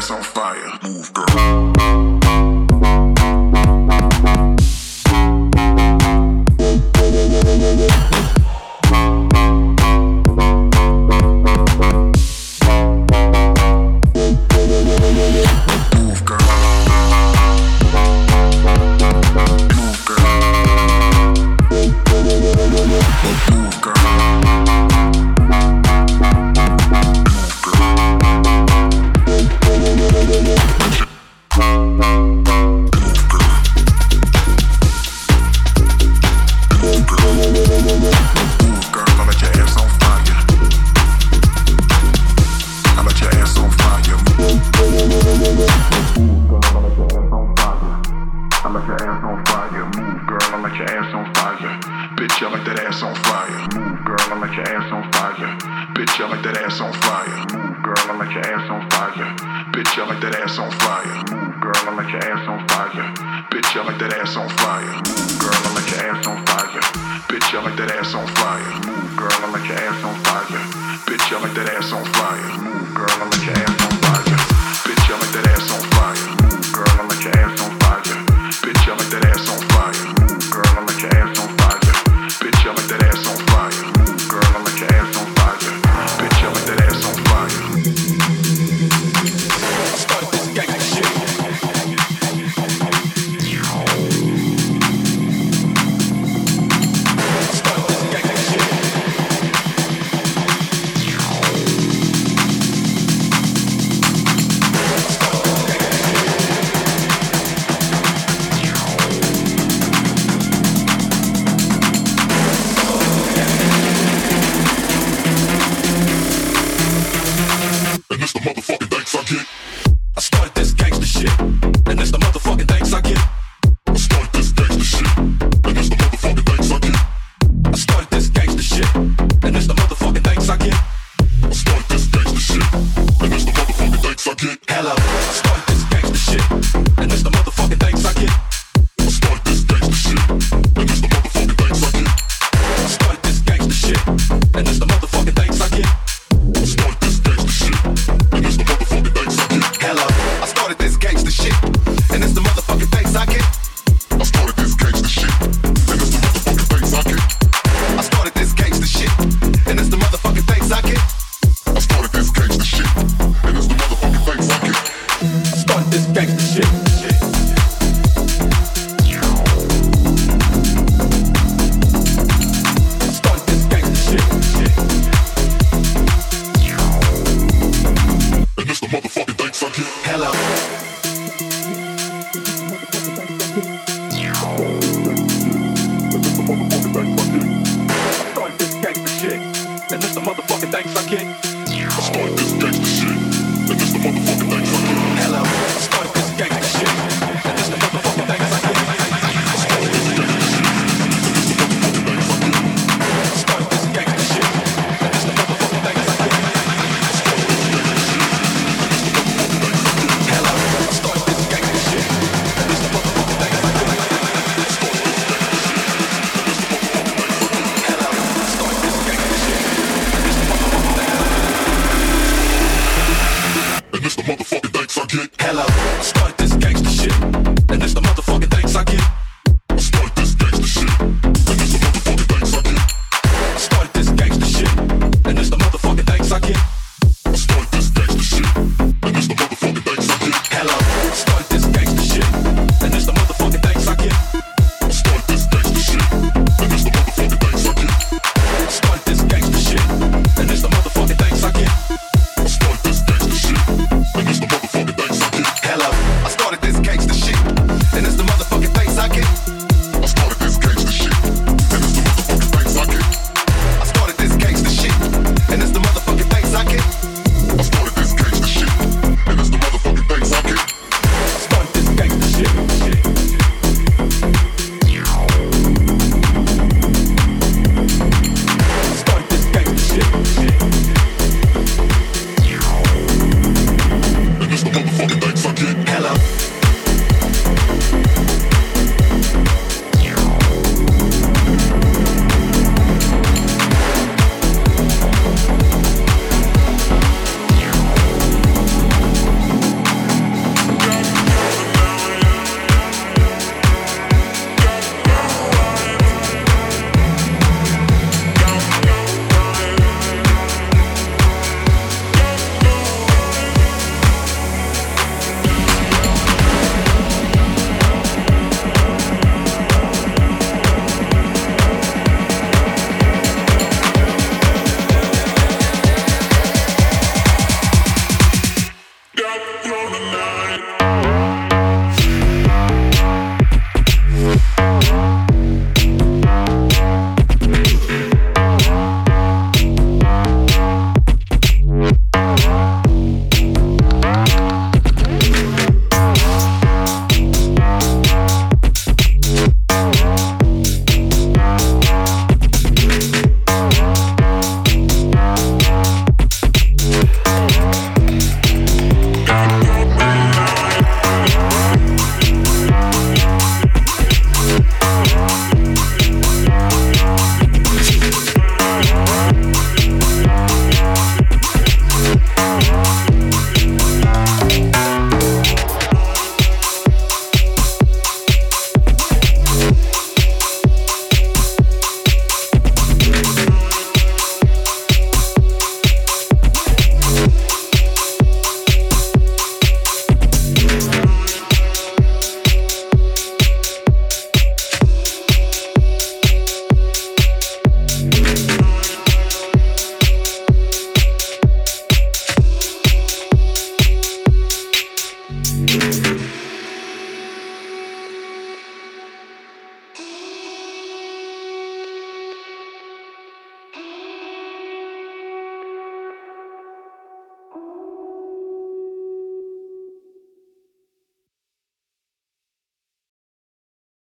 ass on fire. Move, girl. Ass on fire. Bitch, I like that ass on fire. Move, girl. I let your ass on fire. Bitch, I like that ass on fire. Move, girl. I let your ass on fire. Bitch, I like that ass on fire. Move, girl. I let your ass on fire. Bitch, I like that ass on fire. Move, girl. I let your ass on fire. Bitch, I like that ass on fire. Move, girl. I let your ass on fire. Bitch, I like that ass